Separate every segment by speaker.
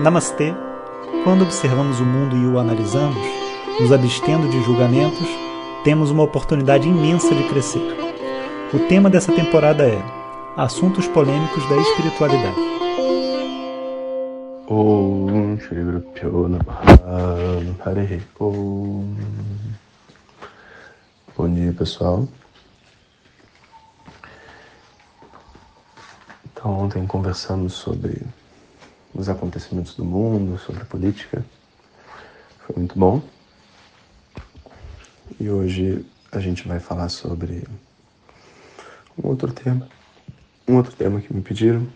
Speaker 1: Namastê. Quando observamos o mundo e o analisamos, nos abstendo de julgamentos, temos uma oportunidade imensa de crescer. O tema dessa temporada é Assuntos polêmicos da espiritualidade.
Speaker 2: Bom dia, pessoal. Então, ontem conversamos sobre os acontecimentos do mundo, sobre política. Foi muito bom. E hoje a gente vai falar sobre um outro tema. Um outro tema que me pediram,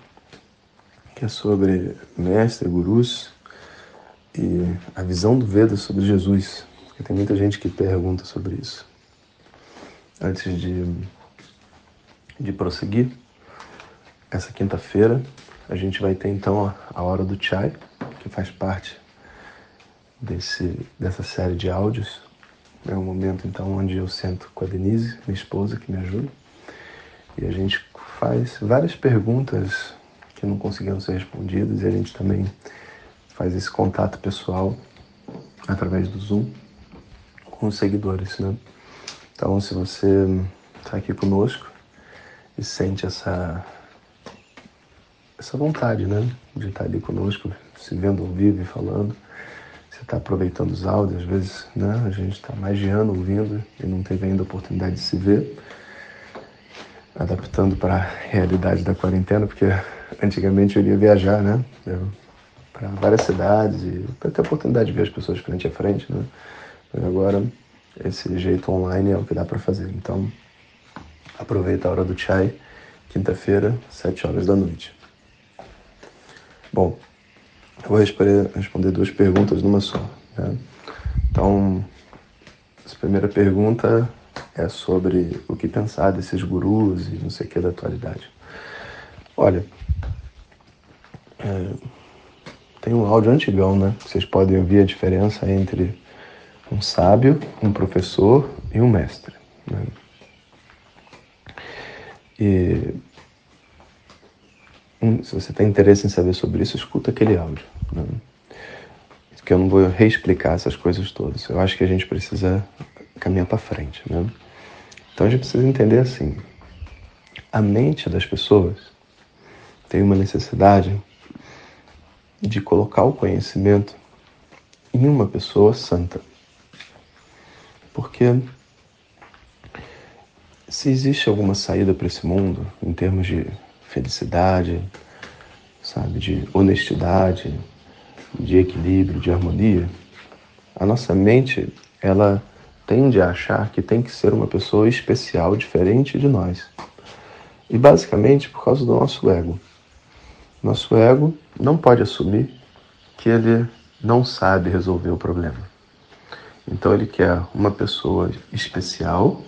Speaker 2: que é sobre mestre, gurus e a visão do Veda sobre Jesus. Porque tem muita gente que pergunta sobre isso. Antes de, de prosseguir, essa quinta-feira a gente vai ter então a hora do chai, que faz parte desse, dessa série de áudios. É um momento então onde eu sento com a Denise, minha esposa, que me ajuda, e a gente faz várias perguntas que não conseguiram ser respondidas e a gente também faz esse contato pessoal através do Zoom com os seguidores, né? Então, se você está aqui conosco e sente essa essa vontade, né? De estar ali conosco, se vendo ao vivo e falando. Você está aproveitando os áudios, às vezes, né? A gente está magiando, ouvindo e não teve ainda a oportunidade de se ver. Adaptando para a realidade da quarentena, porque antigamente eu iria viajar, né? Para várias cidades e para ter a oportunidade de ver as pessoas frente a frente, né? Mas agora, esse jeito online é o que dá para fazer. Então, aproveita a hora do chai, quinta-feira, sete horas da noite. Bom, eu vou responder duas perguntas numa só. Né? Então, a primeira pergunta é sobre o que pensar desses gurus e não sei o que da atualidade. Olha, é, tem um áudio antigão, né? Vocês podem ouvir a diferença entre um sábio, um professor e um mestre. Né? E se você tem interesse em saber sobre isso, escuta aquele áudio. Né? Que eu não vou reexplicar essas coisas todas. Eu acho que a gente precisa caminhar para frente. Né? Então a gente precisa entender assim: a mente das pessoas tem uma necessidade de colocar o conhecimento em uma pessoa santa. Porque se existe alguma saída para esse mundo em termos de felicidade, sabe, de honestidade, de equilíbrio, de harmonia, a nossa mente, ela tende a achar que tem que ser uma pessoa especial, diferente de nós. E basicamente por causa do nosso ego. Nosso ego não pode assumir que ele não sabe resolver o problema. Então ele quer uma pessoa especial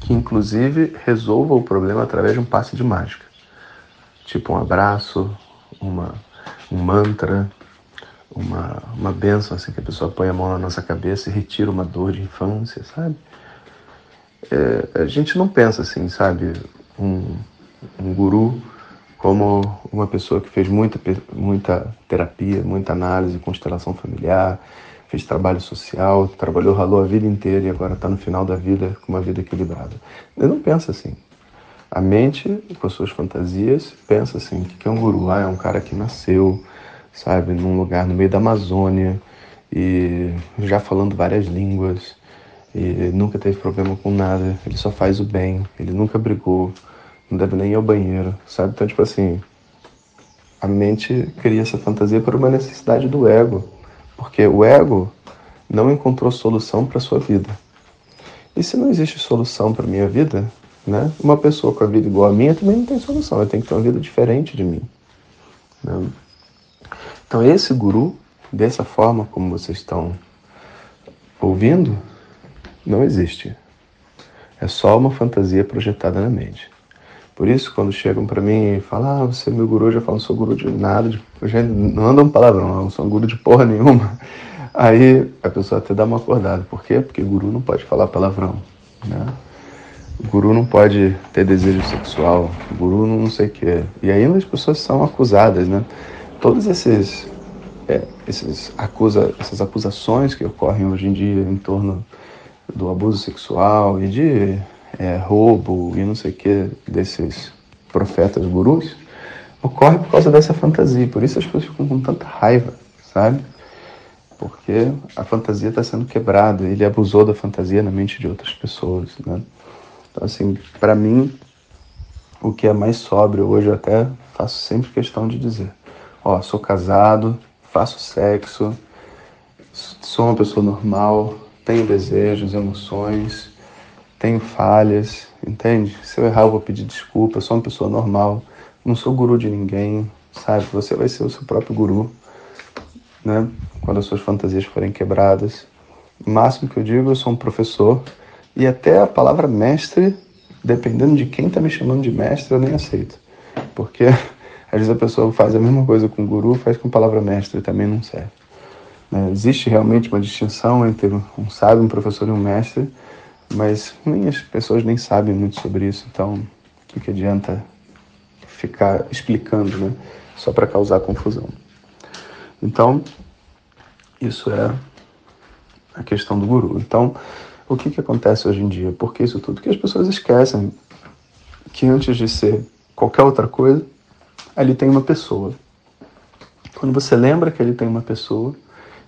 Speaker 2: que inclusive resolva o problema através de um passe de mágica. Tipo um abraço, uma, um mantra, uma, uma benção assim que a pessoa põe a mão na nossa cabeça e retira uma dor de infância, sabe? É, a gente não pensa assim, sabe? Um, um guru como uma pessoa que fez muita, muita terapia, muita análise, constelação familiar, fez trabalho social, trabalhou, ralou a vida inteira e agora está no final da vida com uma vida equilibrada. Ele não pensa assim. A mente, com as suas fantasias, pensa assim: o que é um guru? Ah, é um cara que nasceu, sabe, num lugar no meio da Amazônia e já falando várias línguas e nunca teve problema com nada. Ele só faz o bem, ele nunca brigou, não deve nem ir ao banheiro, sabe? Então, tipo assim, a mente cria essa fantasia por uma necessidade do ego porque o ego não encontrou solução para sua vida. E se não existe solução para minha vida, né? Uma pessoa com a vida igual a minha também não tem solução. Eu tenho que ter uma vida diferente de mim. Né? Então esse guru, dessa forma como vocês estão ouvindo, não existe. É só uma fantasia projetada na mente. Por isso, quando chegam para mim e falam, ah, você é meu guru, eu já falo, não sou guru de nada, de... eu já não ando um palavrão, não sou guru de porra nenhuma. Aí a pessoa até dá uma acordada. Por quê? Porque guru não pode falar palavrão, né? O guru não pode ter desejo sexual, o guru não sei o quê. E aí as pessoas são acusadas, né? todos esses, é, esses acusa, essas acusações que ocorrem hoje em dia em torno do abuso sexual e de é, roubo e não sei o que desses profetas gurus, ocorre por causa dessa fantasia. Por isso as pessoas ficam com tanta raiva, sabe? Porque a fantasia está sendo quebrada. Ele abusou da fantasia na mente de outras pessoas, né? Então, assim, para mim, o que é mais sóbrio hoje, eu até faço sempre questão de dizer: Ó, sou casado, faço sexo, sou uma pessoa normal, tenho desejos, emoções, tenho falhas, entende? Se eu errar, eu vou pedir desculpa, sou uma pessoa normal, não sou guru de ninguém, sabe? Você vai ser o seu próprio guru, né? Quando as suas fantasias forem quebradas. O máximo que eu digo, eu sou um professor e até a palavra mestre, dependendo de quem está me chamando de mestre, eu nem aceito. Porque às vezes a pessoa faz a mesma coisa com guru, faz com a palavra mestre, também não serve. Né? Existe realmente uma distinção entre um sábio, um professor e um mestre, mas nem as pessoas nem sabem muito sobre isso, então o que, que adianta ficar explicando, né? Só para causar confusão. Então, isso é a questão do guru. Então, o que, que acontece hoje em dia? Por que isso tudo? Porque as pessoas esquecem que antes de ser qualquer outra coisa, ali tem uma pessoa. Quando você lembra que ali tem uma pessoa,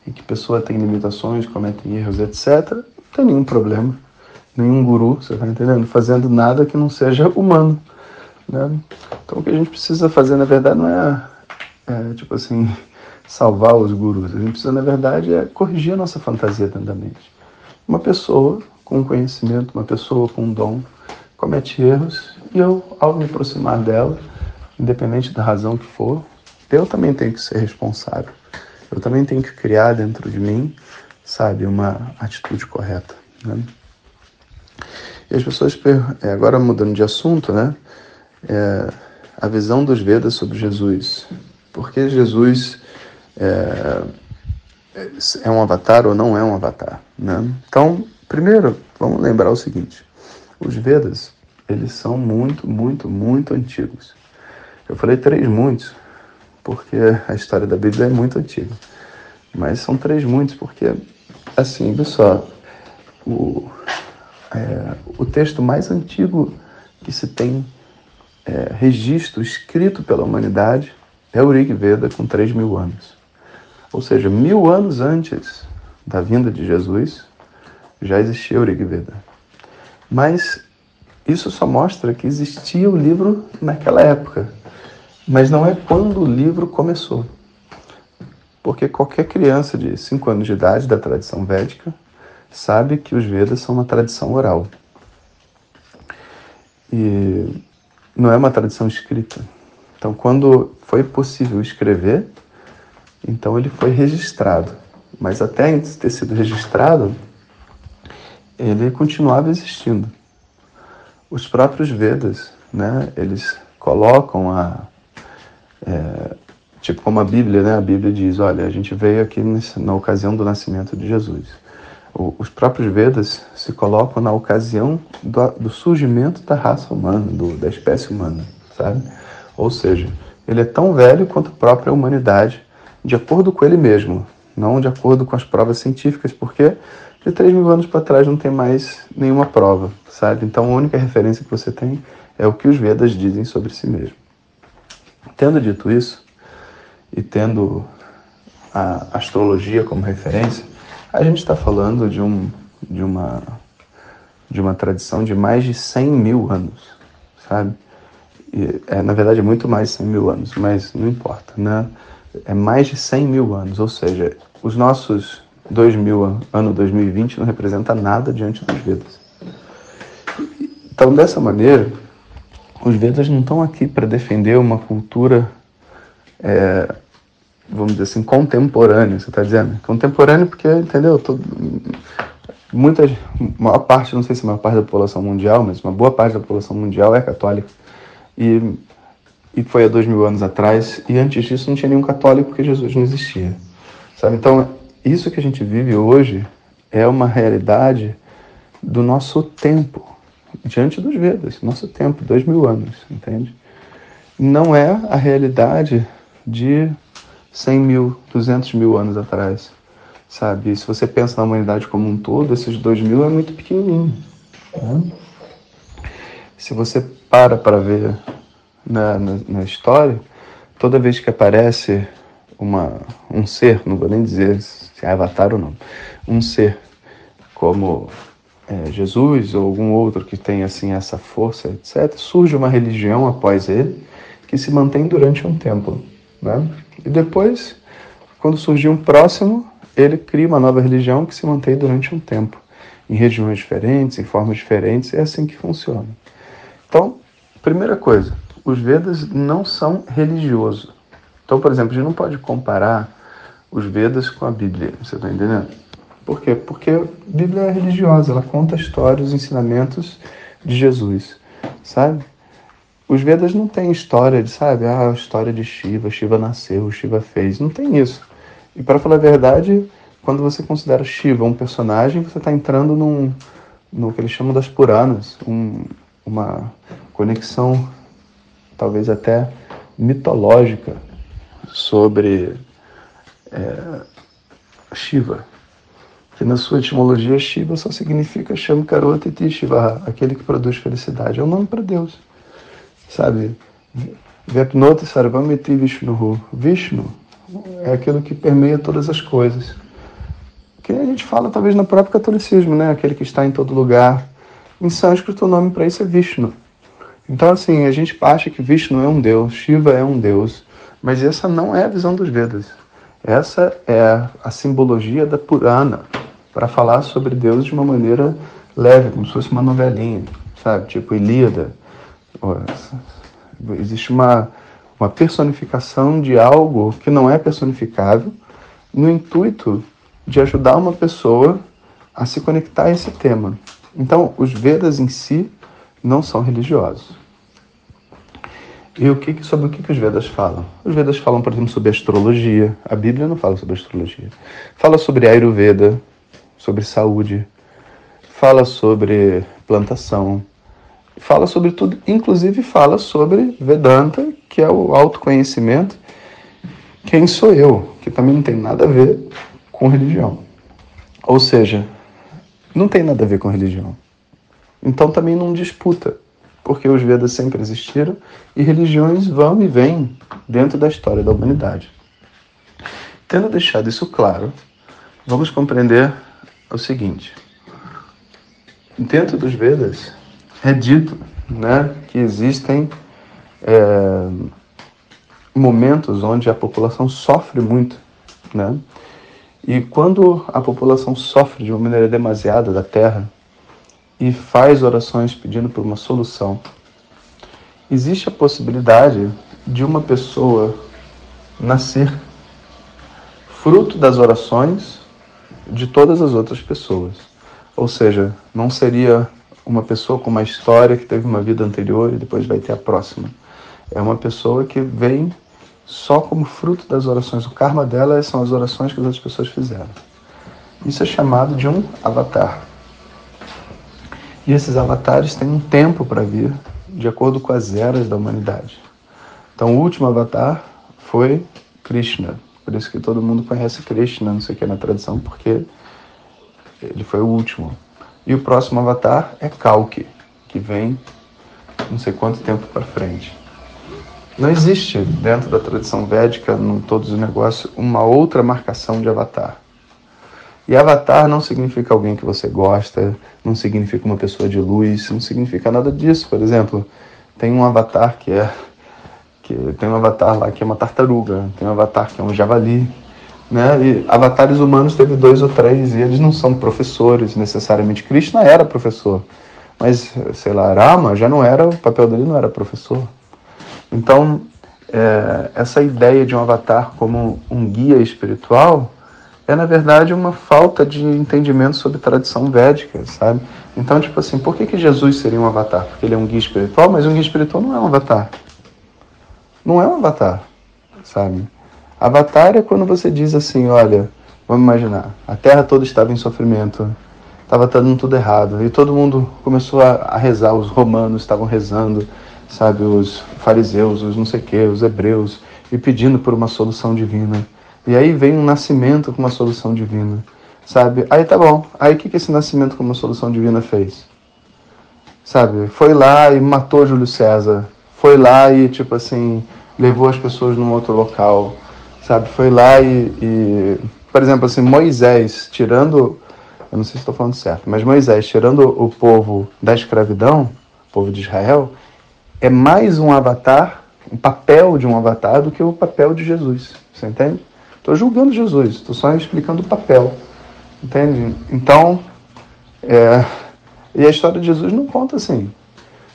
Speaker 2: e que pessoa tem limitações, comete erros, etc., não tem nenhum problema nenhum guru, você está entendendo? Fazendo nada que não seja humano. Né? Então o que a gente precisa fazer, na verdade, não é, é, tipo assim, salvar os gurus. A gente precisa, na verdade, é corrigir a nossa fantasia dentro da mente. Uma pessoa com conhecimento, uma pessoa com um dom, comete erros e eu, ao me aproximar dela, independente da razão que for, eu também tenho que ser responsável. Eu também tenho que criar dentro de mim, sabe, uma atitude correta. Né? E as pessoas, é, agora mudando de assunto, né? É, a visão dos Vedas sobre Jesus. Por que Jesus é, é um avatar ou não é um avatar? Né? Então, primeiro, vamos lembrar o seguinte: os Vedas, eles são muito, muito, muito antigos. Eu falei três muitos, porque a história da Bíblia é muito antiga. Mas são três muitos, porque, assim, pessoal, o, é, o texto mais antigo que se tem é, registro escrito pela humanidade é o Rig Veda, com 3 mil anos. Ou seja, mil anos antes da vinda de Jesus, já existia o Rig Veda. Mas isso só mostra que existia o livro naquela época, mas não é quando o livro começou. Porque qualquer criança de 5 anos de idade da tradição védica sabe que os Vedas são uma tradição oral. E não é uma tradição escrita. Então, quando foi possível escrever, então ele foi registrado. Mas até antes de ter sido registrado, ele continuava existindo. Os próprios Vedas, né, eles colocam a. É, tipo como a Bíblia, né? A Bíblia diz: olha, a gente veio aqui na ocasião do nascimento de Jesus os próprios Vedas se colocam na ocasião do, do surgimento da raça humana, do, da espécie humana, sabe? Ou seja, ele é tão velho quanto a própria humanidade, de acordo com ele mesmo, não de acordo com as provas científicas, porque de 3 mil anos para trás não tem mais nenhuma prova, sabe? Então a única referência que você tem é o que os Vedas dizem sobre si mesmo. Tendo dito isso, e tendo a astrologia como referência, a gente está falando de, um, de, uma, de uma tradição de mais de 100 mil anos, sabe? E, é, na verdade, é muito mais de 100 mil anos, mas não importa, né? É mais de 100 mil anos, ou seja, os nossos 2000, ano 2020 não representa nada diante dos Vedas. Então, dessa maneira, os Vedas não estão aqui para defender uma cultura é, vamos dizer assim, contemporâneo, você está dizendo? Contemporâneo porque, entendeu? Todo, muita, maior parte, não sei se a maior parte da população mundial, mas uma boa parte da população mundial é católica. E, e foi há dois mil anos atrás, e antes disso não tinha nenhum católico porque Jesus não existia. Sabe? Então, isso que a gente vive hoje é uma realidade do nosso tempo, diante dos Vedas, nosso tempo, dois mil anos, entende? Não é a realidade de 100 mil, 200 mil anos atrás, sabe? Se você pensa na humanidade como um todo, esses 2 mil é muito pequenininho. Né? Se você para para ver na, na, na, história, toda vez que aparece uma, um ser, não vou nem dizer se é avatar ou não, um ser como é, Jesus ou algum outro que tem assim essa força, etc., surge uma religião após ele que se mantém durante um tempo. Né? E depois, quando surgiu um próximo, ele cria uma nova religião que se mantém durante um tempo, em regiões diferentes, em formas diferentes, é assim que funciona. Então, primeira coisa, os Vedas não são religiosos. Então, por exemplo, a gente não pode comparar os Vedas com a Bíblia, você está entendendo? Por quê? Porque a Bíblia é religiosa, ela conta histórias, os ensinamentos de Jesus, sabe? Os Vedas não têm história de, sabe, ah, a história de Shiva, Shiva nasceu, Shiva fez. Não tem isso. E para falar a verdade, quando você considera Shiva um personagem, você está entrando num, no que eles chamam das Puranas, um, uma conexão talvez até mitológica sobre é, Shiva, que na sua etimologia Shiva só significa Shamkarota Shiva, aquele que produz felicidade. É o um nome para Deus sabe? Vepnoti Sarvamiti Vishnu. Vishnu é aquilo que permeia todas as coisas. Que a gente fala talvez no próprio catolicismo, né? Aquele que está em todo lugar. Em sânscrito o nome para isso é Vishnu. Então assim, a gente acha que Vishnu é um deus, Shiva é um deus, mas essa não é a visão dos Vedas. Essa é a simbologia da Purana, para falar sobre Deus de uma maneira leve, como se fosse uma novelinha, sabe? Tipo Ilíada, Existe uma, uma personificação de algo que não é personificável, no intuito de ajudar uma pessoa a se conectar a esse tema. Então, os Vedas em si não são religiosos. E o que, sobre o que, os Vedas falam? Os Vedas falam, por exemplo, sobre astrologia. A Bíblia não fala sobre astrologia. Fala sobre Ayurveda, sobre saúde. Fala sobre plantação, fala sobre tudo, inclusive fala sobre Vedanta, que é o autoconhecimento. Quem sou eu? Que também não tem nada a ver com religião. Ou seja, não tem nada a ver com religião. Então também não disputa, porque os Vedas sempre existiram e religiões vão e vêm dentro da história da humanidade. Tendo deixado isso claro, vamos compreender o seguinte: dentro dos Vedas é dito né, que existem é, momentos onde a população sofre muito. Né? E quando a população sofre de uma maneira demasiada da terra e faz orações pedindo por uma solução, existe a possibilidade de uma pessoa nascer fruto das orações de todas as outras pessoas. Ou seja, não seria uma pessoa com uma história que teve uma vida anterior e depois vai ter a próxima. É uma pessoa que vem só como fruto das orações. O karma dela são as orações que as outras pessoas fizeram. Isso é chamado de um avatar. E esses avatares têm um tempo para vir, de acordo com as eras da humanidade. Então, o último avatar foi Krishna. Por isso que todo mundo conhece Krishna, não sei o que, na tradição, porque ele foi o último. E o próximo avatar é Kalki, que vem não sei quanto tempo para frente. Não existe dentro da tradição védica, em todos os negócios, uma outra marcação de avatar. E avatar não significa alguém que você gosta, não significa uma pessoa de luz, não significa nada disso. Por exemplo, tem um avatar que é que tem um avatar lá que é uma tartaruga, tem um avatar que é um javali, né? E avatares humanos teve dois ou três e eles não são professores necessariamente. Krishna era professor, mas sei lá, Rama já não era, o papel dele não era professor. Então, é, essa ideia de um avatar como um guia espiritual é na verdade uma falta de entendimento sobre tradição védica, sabe? Então, tipo assim, por que, que Jesus seria um avatar? Porque ele é um guia espiritual, mas um guia espiritual não é um avatar. Não é um avatar, sabe? Avatar é quando você diz assim, olha, vamos imaginar, a Terra toda estava em sofrimento, estava dando tudo errado, e todo mundo começou a, a rezar, os romanos estavam rezando, sabe, os fariseus, os não sei que, os hebreus, e pedindo por uma solução divina. E aí vem um nascimento com uma solução divina, sabe? Aí tá bom. Aí o que, que esse nascimento com uma solução divina fez? Sabe? Foi lá e matou Júlio César. Foi lá e, tipo assim, levou as pessoas num outro local. Sabe? Foi lá e, e por exemplo, assim, Moisés tirando, eu não sei se estou falando certo, mas Moisés tirando o povo da escravidão, o povo de Israel, é mais um avatar, um papel de um avatar do que o papel de Jesus. Você entende? Estou julgando Jesus, estou só explicando o papel. Entende? Então, é, e a história de Jesus não conta assim,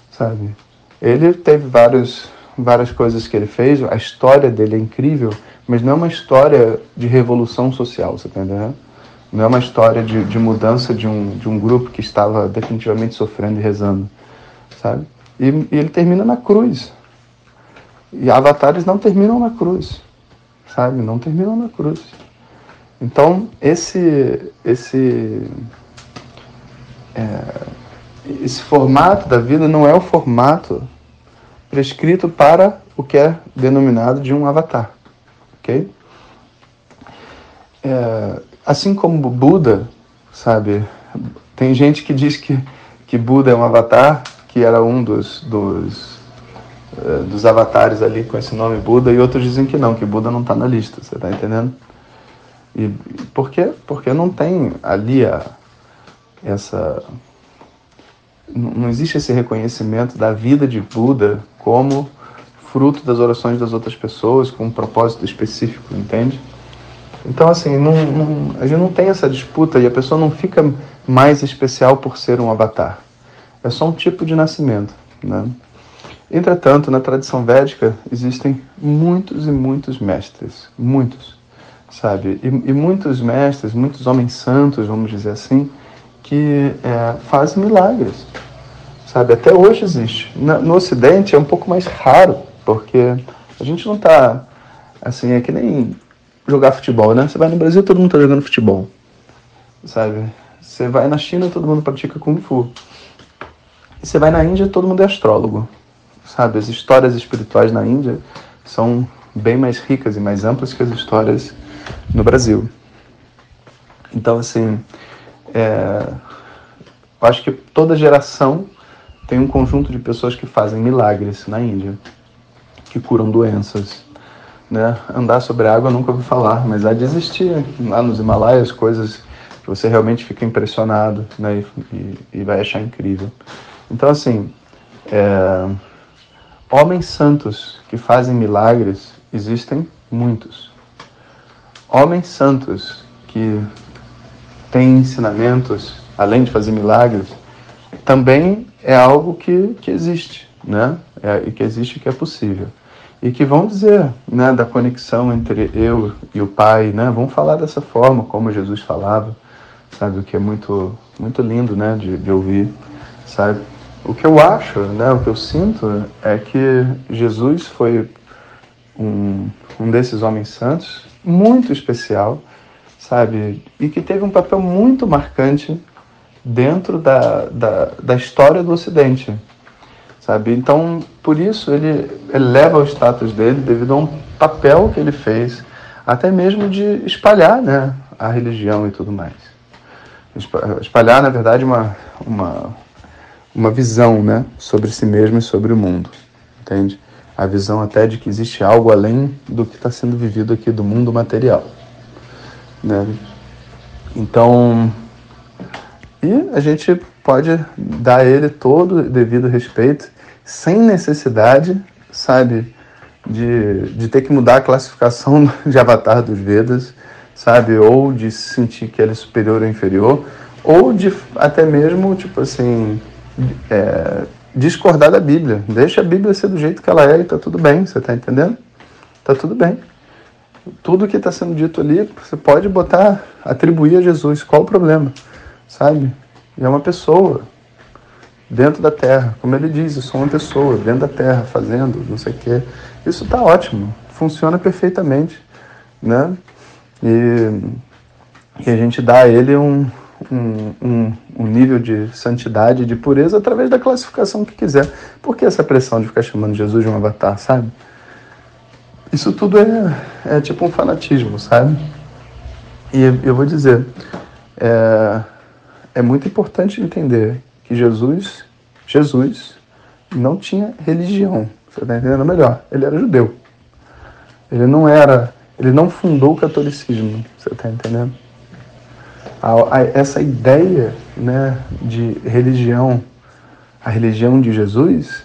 Speaker 2: sabe? Ele teve vários, várias coisas que ele fez, a história dele é incrível, mas não é uma história de revolução social, você está entendendo? Não é uma história de, de mudança de um, de um grupo que estava definitivamente sofrendo e rezando, sabe? E, e ele termina na cruz. E avatares não terminam na cruz, sabe? Não terminam na cruz. Então, esse, esse, é, esse formato da vida não é o formato prescrito para o que é denominado de um avatar ok? É, assim como Buda, sabe? Tem gente que diz que, que Buda é um avatar, que era um dos, dos, uh, dos avatares ali com esse nome Buda, e outros dizem que não, que Buda não está na lista, você está entendendo? E por quê? Porque não tem ali a, essa. Não existe esse reconhecimento da vida de Buda como fruto das orações das outras pessoas, com um propósito específico, entende? Então, assim, não, não, a gente não tem essa disputa e a pessoa não fica mais especial por ser um avatar. É só um tipo de nascimento, né? Entretanto, na tradição védica existem muitos e muitos mestres, muitos, sabe? E, e muitos mestres, muitos homens santos, vamos dizer assim, que é, fazem milagres, sabe? Até hoje existe. No, Ocidente é um pouco mais raro porque a gente não tá. Assim, é que nem jogar futebol, né? Você vai no Brasil, todo mundo tá jogando futebol. Sabe? Você vai na China, todo mundo pratica Kung Fu. E você vai na Índia, todo mundo é astrólogo. Sabe? As histórias espirituais na Índia são bem mais ricas e mais amplas que as histórias no Brasil. Então, assim, é, eu acho que toda geração tem um conjunto de pessoas que fazem milagres na Índia que curam doenças. Né? Andar sobre água nunca ouvi falar, mas há de existir lá nos Himalaias coisas que você realmente fica impressionado né? e, e vai achar incrível. Então, assim, é... homens santos que fazem milagres existem muitos. Homens santos que têm ensinamentos, além de fazer milagres, também é algo que, que existe, né? É, e que existe que é possível e que vão dizer né, da conexão entre eu e o Pai, né? Vão falar dessa forma, como Jesus falava, sabe? O que é muito, muito lindo, né, de, de ouvir, sabe? O que eu acho, né, o que eu sinto é que Jesus foi um, um desses homens santos muito especial, sabe? E que teve um papel muito marcante dentro da, da, da história do Ocidente, sabe? Então, por isso ele eleva o status dele devido a um papel que ele fez, até mesmo de espalhar, né, a religião e tudo mais. Espalhar, na verdade, uma uma uma visão, né, sobre si mesmo e sobre o mundo, entende? A visão até de que existe algo além do que está sendo vivido aqui do mundo material, né? Então, e a gente pode dar a ele todo o devido respeito sem necessidade, sabe, de, de ter que mudar a classificação de avatar dos Vedas, sabe, ou de sentir que ele é superior ou inferior, ou de até mesmo, tipo assim, é, discordar da Bíblia. Deixa a Bíblia ser do jeito que ela é e tá tudo bem, você tá entendendo? Tá tudo bem. Tudo que está sendo dito ali, você pode botar, atribuir a Jesus. Qual o problema? Sabe? É uma pessoa, dentro da terra. Como ele diz, eu sou uma pessoa dentro da terra, fazendo não sei o quê. Isso está ótimo, funciona perfeitamente. Né? E, e a gente dá a ele um, um, um, um, nível de santidade, de pureza, através da classificação que quiser. Por que essa pressão de ficar chamando Jesus de um avatar, sabe? Isso tudo é, é tipo um fanatismo, sabe? E eu vou dizer, é, é muito importante entender que Jesus, Jesus não tinha religião. Você está entendendo melhor? Ele era judeu. Ele não era, ele não fundou o catolicismo. Você está entendendo? A, a, essa ideia, né, de religião, a religião de Jesus,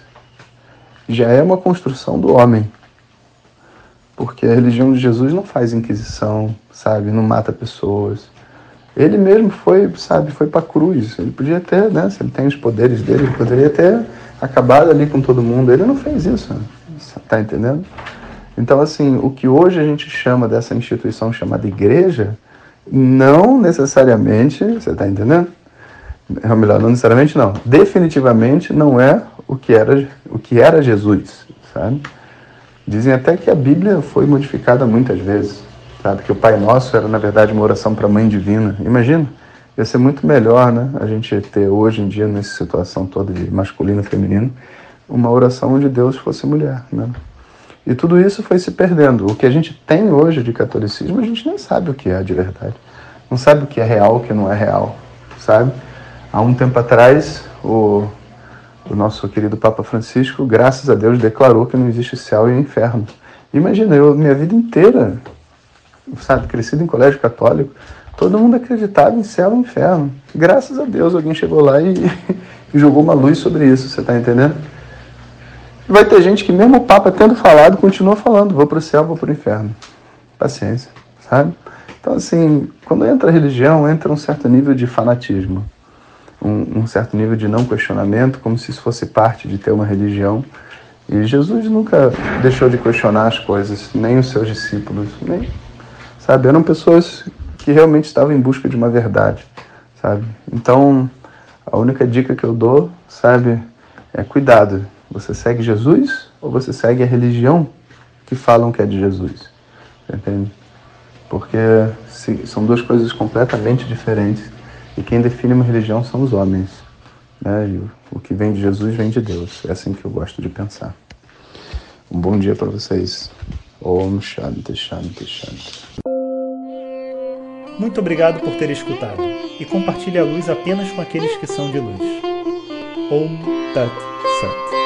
Speaker 2: já é uma construção do homem. Porque a religião de Jesus não faz inquisição, sabe? Não mata pessoas. Ele mesmo foi, sabe, foi para cruz. Ele podia ter, né? Se ele tem os poderes dele, ele poderia ter acabado ali com todo mundo. Ele não fez isso. Tá entendendo? Então, assim, o que hoje a gente chama dessa instituição chamada igreja, não necessariamente, você está entendendo? Ou melhor, não necessariamente não. Definitivamente não é o que era, o que era Jesus, sabe? Dizem até que a Bíblia foi modificada muitas vezes, sabe? Que o Pai Nosso era, na verdade, uma oração para a Mãe Divina. Imagina, ia ser muito melhor, né? A gente ter hoje em dia, nessa situação toda de masculino e feminino, uma oração onde Deus fosse mulher, né? E tudo isso foi se perdendo. O que a gente tem hoje de catolicismo, a gente nem sabe o que é de verdade. Não sabe o que é real, o que não é real, sabe? Há um tempo atrás, o o nosso querido Papa Francisco, graças a Deus, declarou que não existe céu e inferno. Imagina, eu minha vida inteira, sabe, crescido em colégio católico, todo mundo acreditava em céu e inferno. Graças a Deus alguém chegou lá e, e jogou uma luz sobre isso, você está entendendo? Vai ter gente que mesmo o Papa tendo falado, continua falando, vou para o céu, vou para o inferno. Paciência, sabe? Então, assim, quando entra a religião, entra um certo nível de fanatismo um, um certo nível de não questionamento, como se isso fosse parte de ter uma religião. E Jesus nunca deixou de questionar as coisas, nem os seus discípulos, nem, sabe? Eram pessoas que realmente estavam em busca de uma verdade, sabe? Então, a única dica que eu dou, sabe, é cuidado. Você segue Jesus ou você segue a religião que falam que é de Jesus? Entende? Porque são duas coisas completamente diferentes. E quem define uma religião são os homens. Né? E o que vem de Jesus vem de Deus. É assim que eu gosto de pensar. Um bom dia para vocês. Om Shanti Shanti Shanti.
Speaker 1: Muito obrigado por ter escutado. E compartilhe a luz apenas com aqueles que são de luz. Om Tat Sat.